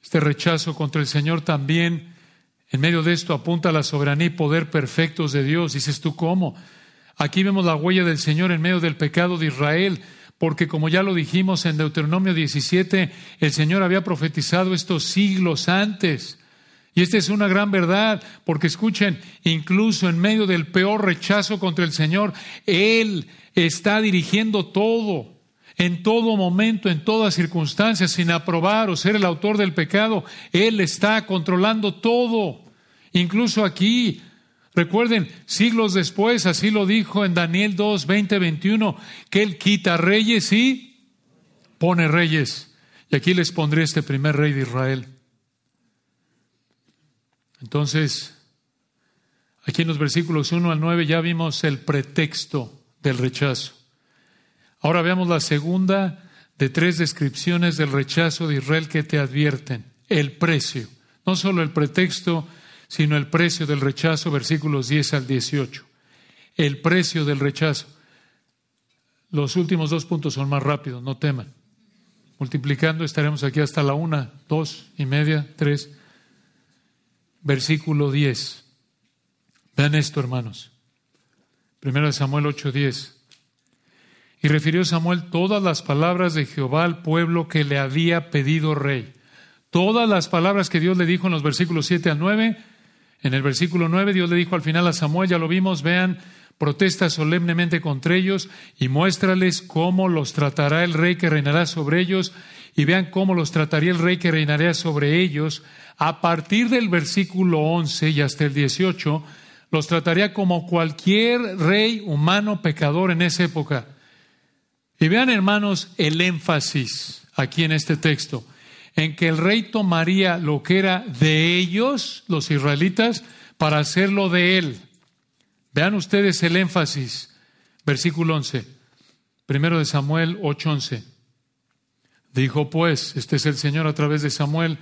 Este rechazo contra el Señor también, en medio de esto, apunta a la soberanía y poder perfectos de Dios. Dices tú, ¿cómo? Aquí vemos la huella del Señor en medio del pecado de Israel porque como ya lo dijimos en Deuteronomio 17, el Señor había profetizado estos siglos antes. Y esta es una gran verdad, porque escuchen, incluso en medio del peor rechazo contra el Señor, Él está dirigiendo todo, en todo momento, en todas circunstancias, sin aprobar o ser el autor del pecado. Él está controlando todo. Incluso aquí, Recuerden, siglos después, así lo dijo en Daniel 2, 20, 21, que Él quita reyes y pone reyes. Y aquí les pondré este primer rey de Israel. Entonces, aquí en los versículos 1 al 9 ya vimos el pretexto del rechazo. Ahora veamos la segunda de tres descripciones del rechazo de Israel que te advierten. El precio. No solo el pretexto, sino el precio del rechazo, versículos 10 al 18. El precio del rechazo. Los últimos dos puntos son más rápidos, no teman. Multiplicando estaremos aquí hasta la una, dos y media, tres. Versículo 10. Vean esto, hermanos. Primero de Samuel 8:10. Y refirió Samuel todas las palabras de Jehová al pueblo que le había pedido rey. Todas las palabras que Dios le dijo en los versículos 7 al 9 en el versículo 9 Dios le dijo al final a Samuel, ya lo vimos, vean, protesta solemnemente contra ellos y muéstrales cómo los tratará el rey que reinará sobre ellos y vean cómo los trataría el rey que reinaría sobre ellos. A partir del versículo 11 y hasta el 18, los trataría como cualquier rey humano pecador en esa época. Y vean, hermanos, el énfasis aquí en este texto en que el rey tomaría lo que era de ellos, los israelitas, para hacerlo de él. Vean ustedes el énfasis. Versículo 11. Primero de Samuel 8:11. Dijo pues, este es el Señor a través de Samuel,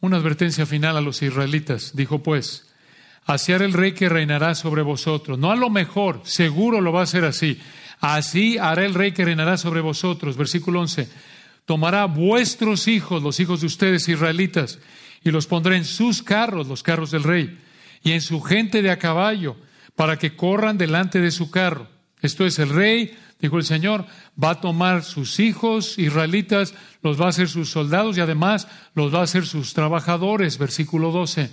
una advertencia final a los israelitas. Dijo pues, así hará el rey que reinará sobre vosotros. No a lo mejor, seguro lo va a hacer así. Así hará el rey que reinará sobre vosotros. Versículo 11 tomará vuestros hijos, los hijos de ustedes israelitas, y los pondrá en sus carros, los carros del rey, y en su gente de a caballo, para que corran delante de su carro. Esto es el rey, dijo el Señor, va a tomar sus hijos israelitas, los va a hacer sus soldados y además los va a hacer sus trabajadores. Versículo 12.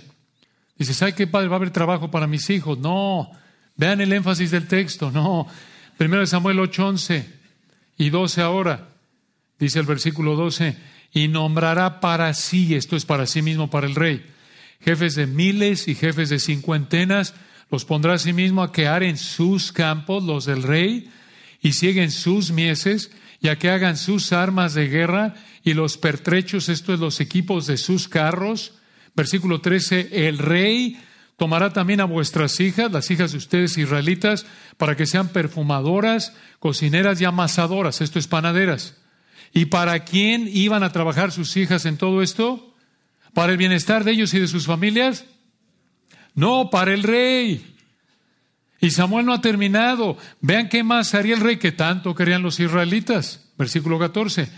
Dice, ¿sabe qué padre va a haber trabajo para mis hijos? No. Vean el énfasis del texto. No. Primero Samuel 8, 11 y 12 ahora. Dice el versículo 12, y nombrará para sí, esto es para sí mismo, para el rey, jefes de miles y jefes de cincuentenas, los pondrá a sí mismo a que en sus campos, los del rey, y siguen sus mieses, y a que hagan sus armas de guerra y los pertrechos, esto es los equipos de sus carros. Versículo 13, el rey tomará también a vuestras hijas, las hijas de ustedes israelitas, para que sean perfumadoras, cocineras y amasadoras, esto es panaderas ¿Y para quién iban a trabajar sus hijas en todo esto? ¿Para el bienestar de ellos y de sus familias? No, para el rey. Y Samuel no ha terminado. Vean qué más haría el rey que tanto querían los israelitas. Versículo 14.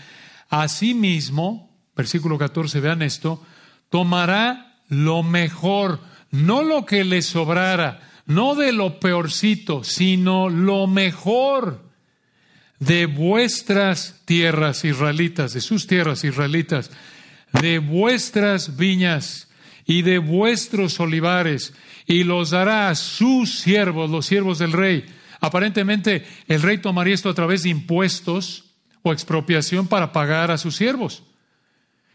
Asimismo, versículo 14, vean esto, tomará lo mejor, no lo que le sobrara, no de lo peorcito, sino lo mejor de vuestras tierras israelitas, de sus tierras israelitas, de vuestras viñas y de vuestros olivares, y los dará a sus siervos, los siervos del rey. Aparentemente, el rey tomaría esto a través de impuestos o expropiación para pagar a sus siervos.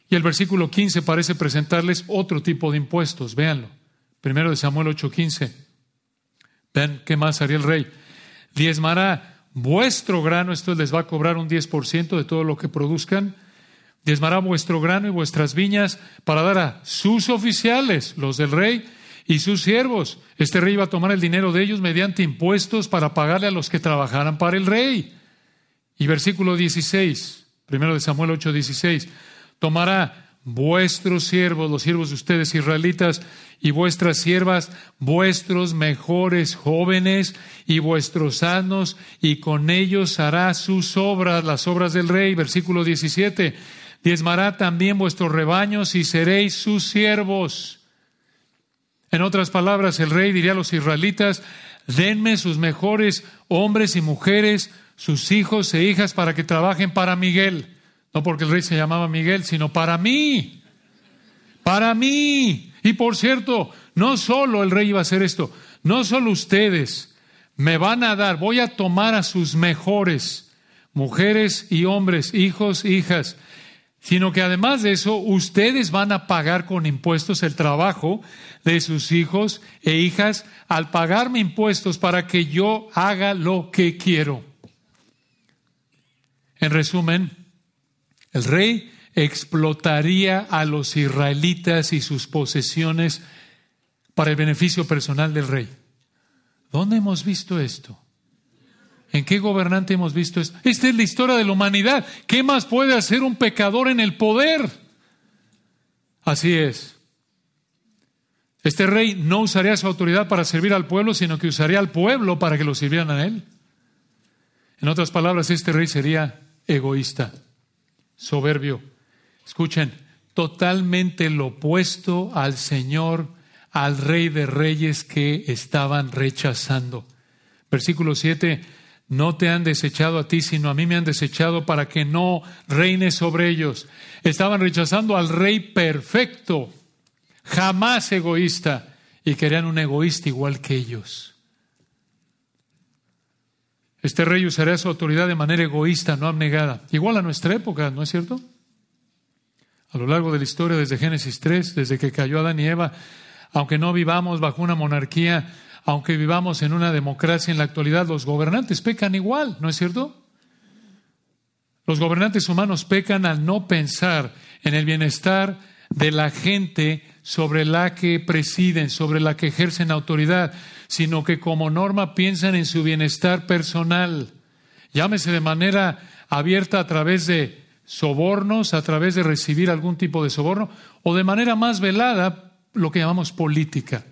Y el versículo 15 parece presentarles otro tipo de impuestos. Véanlo. Primero de Samuel 8:15. Ven, ¿qué más haría el rey? Diezmará vuestro grano, esto les va a cobrar un 10% de todo lo que produzcan. Diezmará vuestro grano y vuestras viñas para dar a sus oficiales, los del rey, y sus siervos. Este rey iba a tomar el dinero de ellos mediante impuestos para pagarle a los que trabajaran para el rey. Y versículo 16, primero de Samuel 8, 16, tomará vuestros siervos, los siervos de ustedes israelitas, y vuestras siervas, vuestros mejores jóvenes y vuestros sanos, y con ellos hará sus obras, las obras del rey. Versículo 17, diezmará también vuestros rebaños y seréis sus siervos. En otras palabras, el rey diría a los israelitas, denme sus mejores hombres y mujeres, sus hijos e hijas para que trabajen para Miguel. No porque el rey se llamaba Miguel, sino para mí. Para mí. Y por cierto, no solo el rey iba a hacer esto, no solo ustedes me van a dar, voy a tomar a sus mejores mujeres y hombres, hijos, hijas, sino que además de eso, ustedes van a pagar con impuestos el trabajo de sus hijos e hijas al pagarme impuestos para que yo haga lo que quiero. En resumen, el rey explotaría a los israelitas y sus posesiones para el beneficio personal del rey. ¿Dónde hemos visto esto? ¿En qué gobernante hemos visto esto? Esta es la historia de la humanidad. ¿Qué más puede hacer un pecador en el poder? Así es. Este rey no usaría su autoridad para servir al pueblo, sino que usaría al pueblo para que lo sirvieran a él. En otras palabras, este rey sería egoísta, soberbio. Escuchen, totalmente lo opuesto al Señor, al Rey de Reyes que estaban rechazando. Versículo 7, no te han desechado a ti, sino a mí me han desechado para que no reines sobre ellos. Estaban rechazando al Rey perfecto, jamás egoísta, y querían un egoísta igual que ellos. Este rey usará su autoridad de manera egoísta, no abnegada. Igual a nuestra época, ¿no es cierto? A lo largo de la historia, desde Génesis 3, desde que cayó Adán y Eva, aunque no vivamos bajo una monarquía, aunque vivamos en una democracia en la actualidad, los gobernantes pecan igual, ¿no es cierto? Los gobernantes humanos pecan al no pensar en el bienestar de la gente sobre la que presiden, sobre la que ejercen autoridad, sino que como norma piensan en su bienestar personal. Llámese de manera abierta a través de sobornos, a través de recibir algún tipo de soborno, o de manera más velada, lo que llamamos política.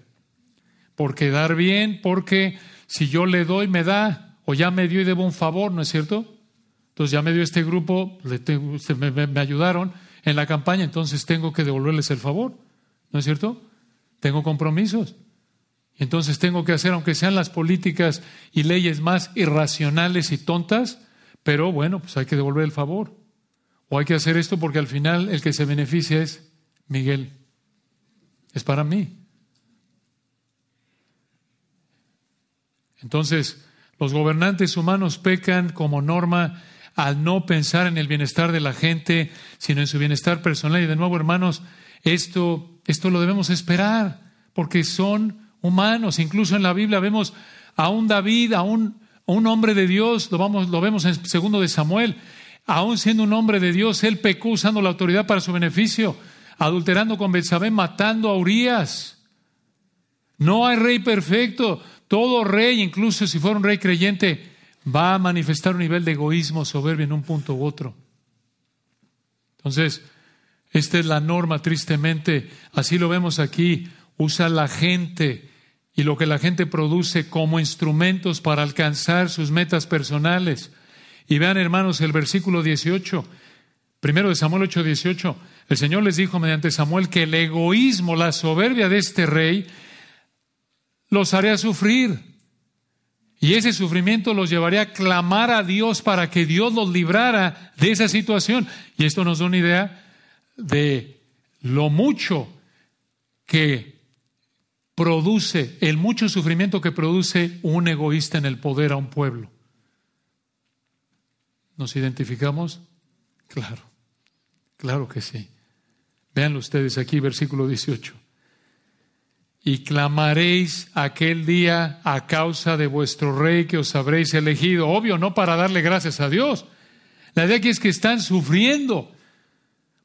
Por quedar bien, porque si yo le doy, me da, o ya me dio y debo un favor, ¿no es cierto? Entonces ya me dio este grupo, me ayudaron en la campaña, entonces tengo que devolverles el favor. ¿No es cierto? Tengo compromisos. Entonces tengo que hacer, aunque sean las políticas y leyes más irracionales y tontas, pero bueno, pues hay que devolver el favor. O hay que hacer esto porque al final el que se beneficia es Miguel. Es para mí. Entonces, los gobernantes humanos pecan como norma al no pensar en el bienestar de la gente, sino en su bienestar personal. Y de nuevo, hermanos, esto, esto lo debemos esperar, porque son humanos. Incluso en la Biblia vemos a un David, a un, un hombre de Dios, lo, vamos, lo vemos en segundo de Samuel, aún siendo un hombre de Dios, él pecó usando la autoridad para su beneficio, adulterando con Betsabé, matando a Urias. No hay rey perfecto. Todo rey, incluso si fuera un rey creyente, va a manifestar un nivel de egoísmo soberbio en un punto u otro. Entonces, esta es la norma, tristemente. Así lo vemos aquí. Usa la gente y lo que la gente produce como instrumentos para alcanzar sus metas personales. Y vean, hermanos, el versículo 18, primero de Samuel 8, 18. El Señor les dijo mediante Samuel que el egoísmo, la soberbia de este rey, los haría sufrir. Y ese sufrimiento los llevaría a clamar a Dios para que Dios los librara de esa situación. Y esto nos da una idea de lo mucho que produce, el mucho sufrimiento que produce un egoísta en el poder a un pueblo. ¿Nos identificamos? Claro, claro que sí. Veanlo ustedes aquí, versículo 18. Y clamaréis aquel día a causa de vuestro rey que os habréis elegido. Obvio, no para darle gracias a Dios. La idea aquí es que están sufriendo.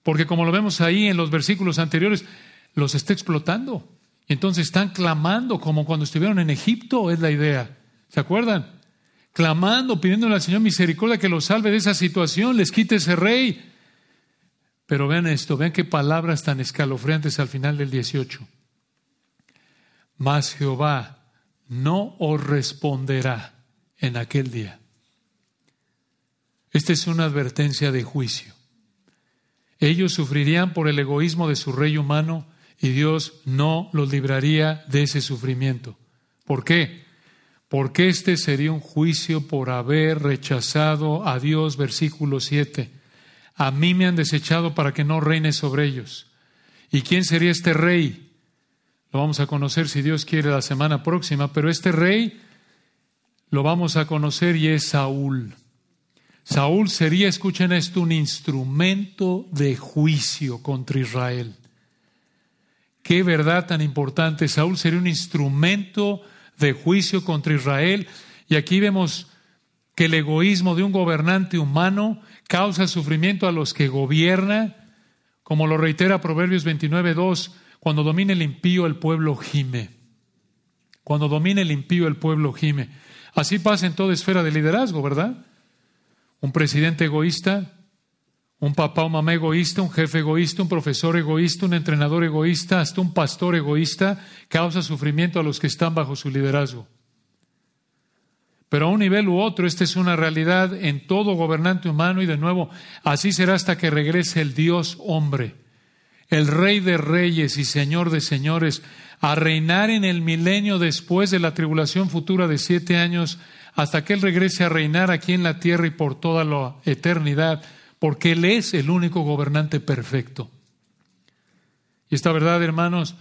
Porque como lo vemos ahí en los versículos anteriores, los está explotando. Entonces están clamando como cuando estuvieron en Egipto, es la idea. ¿Se acuerdan? Clamando, pidiéndole al Señor misericordia que los salve de esa situación, les quite ese rey. Pero vean esto, vean qué palabras tan escalofriantes al final del 18. Mas Jehová no os responderá en aquel día. Esta es una advertencia de juicio. Ellos sufrirían por el egoísmo de su rey humano y Dios no los libraría de ese sufrimiento. ¿Por qué? Porque este sería un juicio por haber rechazado a Dios, versículo 7. A mí me han desechado para que no reine sobre ellos. ¿Y quién sería este rey? Lo vamos a conocer si Dios quiere la semana próxima, pero este rey lo vamos a conocer y es Saúl. Saúl sería, escuchen esto, un instrumento de juicio contra Israel. Qué verdad tan importante. Saúl sería un instrumento de juicio contra Israel. Y aquí vemos que el egoísmo de un gobernante humano causa sufrimiento a los que gobierna, como lo reitera Proverbios 29.2, cuando domina el impío el pueblo gime. Cuando domina el impío el pueblo gime. Así pasa en toda esfera de liderazgo, ¿verdad? un presidente egoísta, un papá o mamá egoísta, un jefe egoísta, un profesor egoísta, un entrenador egoísta, hasta un pastor egoísta, causa sufrimiento a los que están bajo su liderazgo. Pero a un nivel u otro, esta es una realidad en todo gobernante humano y de nuevo, así será hasta que regrese el Dios hombre, el Rey de reyes y Señor de señores, a reinar en el milenio después de la tribulación futura de siete años hasta que Él regrese a reinar aquí en la tierra y por toda la eternidad, porque Él es el único gobernante perfecto. Y esta verdad, hermanos,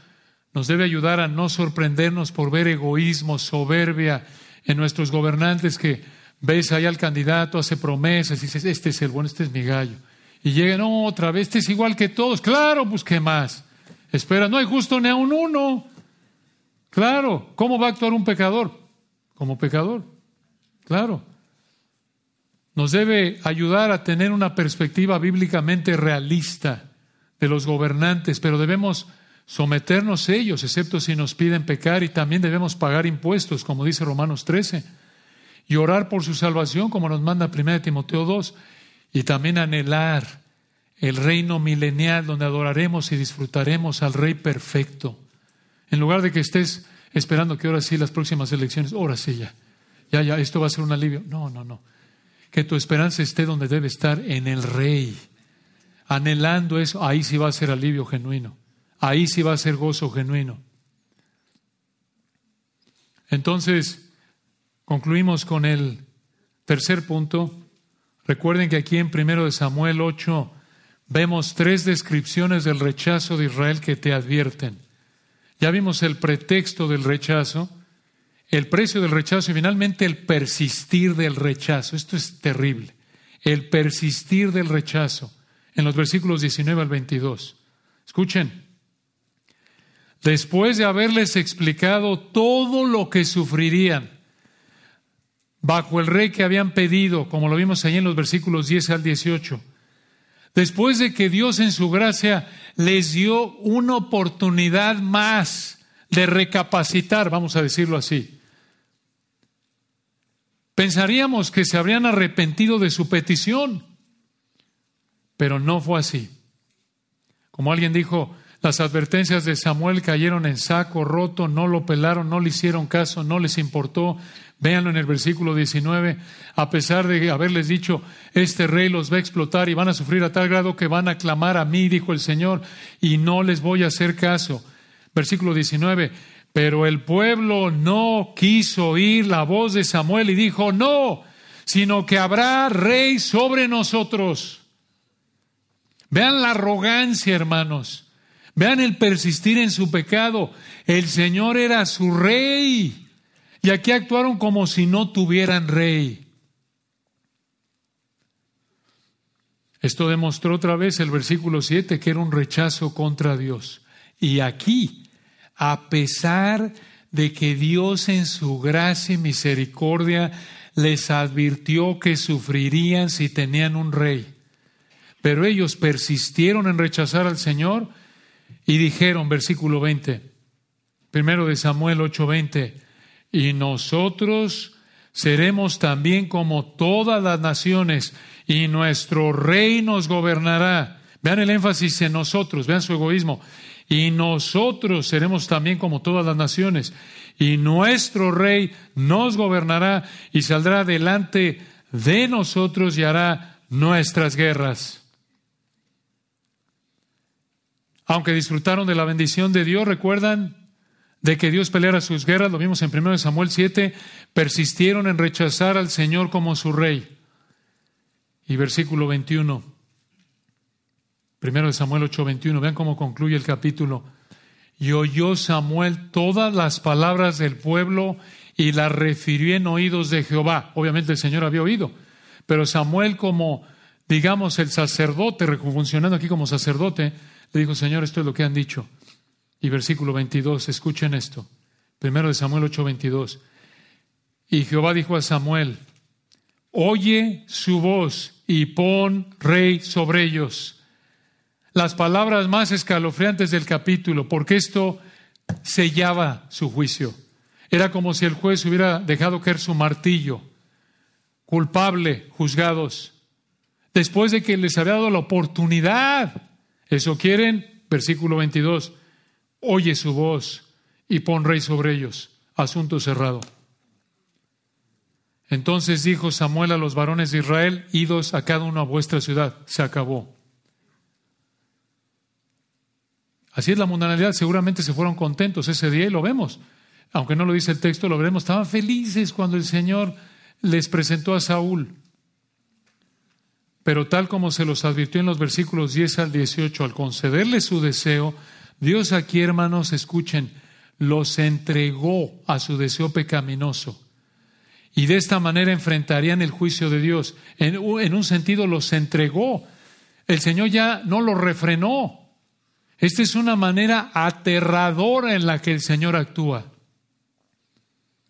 nos debe ayudar a no sorprendernos por ver egoísmo, soberbia en nuestros gobernantes que ves ahí al candidato, hace promesas y dices, este es el bueno, este es mi gallo. Y llegan otra vez, este es igual que todos. Claro, pues más. Espera, no hay justo ni a un uno. Claro, ¿cómo va a actuar un pecador? Como pecador. Claro. Nos debe ayudar a tener una perspectiva bíblicamente realista de los gobernantes, pero debemos someternos ellos, excepto si nos piden pecar, y también debemos pagar impuestos, como dice Romanos 13, y orar por su salvación, como nos manda 1 Timoteo 2, y también anhelar el reino milenial donde adoraremos y disfrutaremos al Rey perfecto. En lugar de que estés esperando que ahora sí las próximas elecciones, ahora sí ya ya, ya, esto va a ser un alivio. No, no, no. Que tu esperanza esté donde debe estar, en el Rey. Anhelando eso, ahí sí va a ser alivio genuino. Ahí sí va a ser gozo genuino. Entonces, concluimos con el tercer punto. Recuerden que aquí en 1 Samuel 8 vemos tres descripciones del rechazo de Israel que te advierten. Ya vimos el pretexto del rechazo el precio del rechazo y finalmente el persistir del rechazo. Esto es terrible. El persistir del rechazo en los versículos 19 al 22. Escuchen. Después de haberles explicado todo lo que sufrirían bajo el rey que habían pedido, como lo vimos ahí en los versículos 10 al 18, después de que Dios en su gracia les dio una oportunidad más de recapacitar, vamos a decirlo así, Pensaríamos que se habrían arrepentido de su petición, pero no fue así. Como alguien dijo, las advertencias de Samuel cayeron en saco roto, no lo pelaron, no le hicieron caso, no les importó. Véanlo en el versículo 19, a pesar de haberles dicho, este rey los va a explotar y van a sufrir a tal grado que van a clamar a mí, dijo el Señor, y no les voy a hacer caso. Versículo 19, pero el pueblo no quiso oír la voz de Samuel y dijo, no, sino que habrá rey sobre nosotros. Vean la arrogancia, hermanos. Vean el persistir en su pecado. El Señor era su rey. Y aquí actuaron como si no tuvieran rey. Esto demostró otra vez el versículo 7 que era un rechazo contra Dios. Y aquí, a pesar de que Dios en su gracia y misericordia les advirtió que sufrirían si tenían un rey, pero ellos persistieron en rechazar al Señor y dijeron, versículo 20, primero de Samuel 8:20, y nosotros seremos también como todas las naciones y nuestro rey nos gobernará. Vean el énfasis en nosotros, vean su egoísmo. Y nosotros seremos también como todas las naciones. Y nuestro rey nos gobernará y saldrá delante de nosotros y hará nuestras guerras. Aunque disfrutaron de la bendición de Dios, recuerdan de que Dios peleara sus guerras, lo vimos en 1 Samuel 7, persistieron en rechazar al Señor como su rey. Y versículo 21, primero de Samuel 8, 21, vean cómo concluye el capítulo. Y oyó Samuel todas las palabras del pueblo y las refirió en oídos de Jehová. Obviamente el Señor había oído, pero Samuel como, digamos, el sacerdote, funcionando aquí como sacerdote, le dijo, Señor, esto es lo que han dicho. Y versículo 22, escuchen esto. Primero de Samuel 8, 22. Y Jehová dijo a Samuel, oye su voz y pon rey sobre ellos. Las palabras más escalofriantes del capítulo, porque esto sellaba su juicio. Era como si el juez hubiera dejado caer su martillo. Culpable, juzgados. Después de que les había dado la oportunidad. ¿Eso quieren? Versículo 22. Oye su voz y pon rey sobre ellos. Asunto cerrado. Entonces dijo Samuel a los varones de Israel, idos a cada uno a vuestra ciudad. Se acabó. Así es la mundanalidad. Seguramente se fueron contentos ese día y lo vemos. Aunque no lo dice el texto, lo veremos. Estaban felices cuando el Señor les presentó a Saúl. Pero tal como se los advirtió en los versículos 10 al 18, al concederle su deseo, Dios aquí, hermanos, escuchen, los entregó a su deseo pecaminoso. Y de esta manera enfrentarían el juicio de Dios. En, un sentido los entregó. El Señor ya no los refrenó. Esta es una manera aterradora en la que el Señor actúa.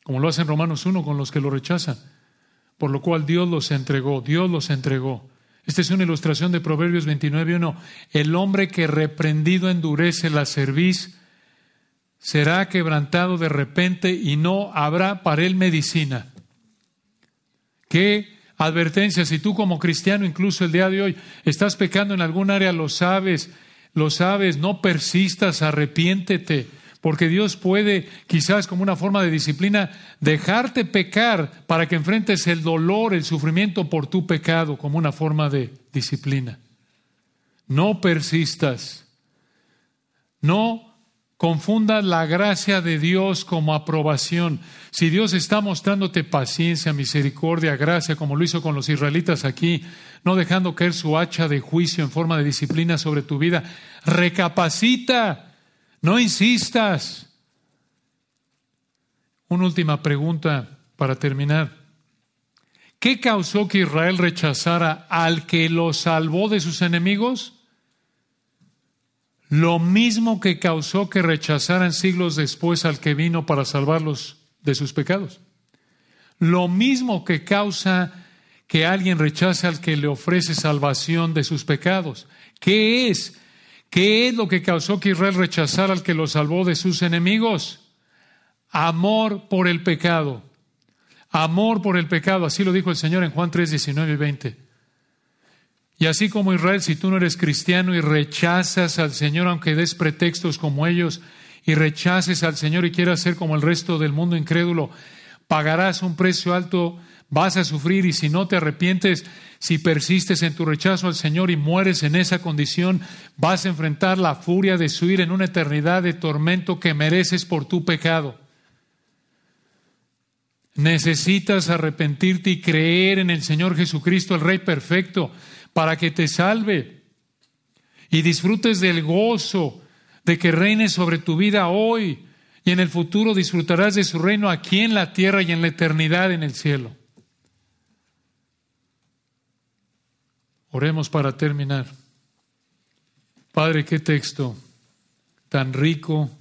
Como lo hace en Romanos 1 con los que lo rechazan. Por lo cual Dios los entregó, Dios los entregó. Esta es una ilustración de Proverbios 29.1. El hombre que reprendido endurece la cerviz será quebrantado de repente y no habrá para él medicina. ¿Qué advertencia? Si tú como cristiano, incluso el día de hoy, estás pecando en algún área, lo sabes, lo sabes, no persistas, arrepiéntete, porque Dios puede, quizás como una forma de disciplina, dejarte pecar para que enfrentes el dolor, el sufrimiento por tu pecado, como una forma de disciplina. No persistas. No Confunda la gracia de Dios como aprobación. Si Dios está mostrándote paciencia, misericordia, gracia, como lo hizo con los israelitas aquí, no dejando caer su hacha de juicio en forma de disciplina sobre tu vida, recapacita, no insistas. Una última pregunta para terminar. ¿Qué causó que Israel rechazara al que lo salvó de sus enemigos? lo mismo que causó que rechazaran siglos después al que vino para salvarlos de sus pecados. Lo mismo que causa que alguien rechace al que le ofrece salvación de sus pecados. ¿Qué es? ¿Qué es lo que causó que Israel rechazara al que lo salvó de sus enemigos? Amor por el pecado. Amor por el pecado. Así lo dijo el Señor en Juan 3, 19 y 20. Y así como Israel, si tú no eres cristiano y rechazas al Señor, aunque des pretextos como ellos, y rechaces al Señor y quieras ser como el resto del mundo incrédulo, pagarás un precio alto, vas a sufrir y si no te arrepientes, si persistes en tu rechazo al Señor y mueres en esa condición, vas a enfrentar la furia de su en una eternidad de tormento que mereces por tu pecado. Necesitas arrepentirte y creer en el Señor Jesucristo, el Rey perfecto, para que te salve y disfrutes del gozo de que reine sobre tu vida hoy y en el futuro disfrutarás de su reino aquí en la tierra y en la eternidad en el cielo. Oremos para terminar. Padre, qué texto tan rico,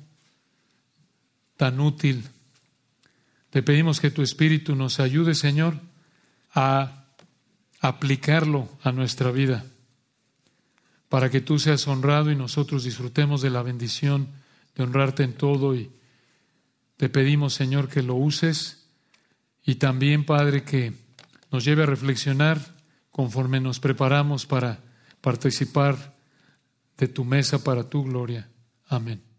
tan útil. Te pedimos que tu Espíritu nos ayude, Señor, a aplicarlo a nuestra vida, para que tú seas honrado y nosotros disfrutemos de la bendición de honrarte en todo. Y te pedimos, Señor, que lo uses y también, Padre, que nos lleve a reflexionar conforme nos preparamos para participar de tu mesa para tu gloria. Amén.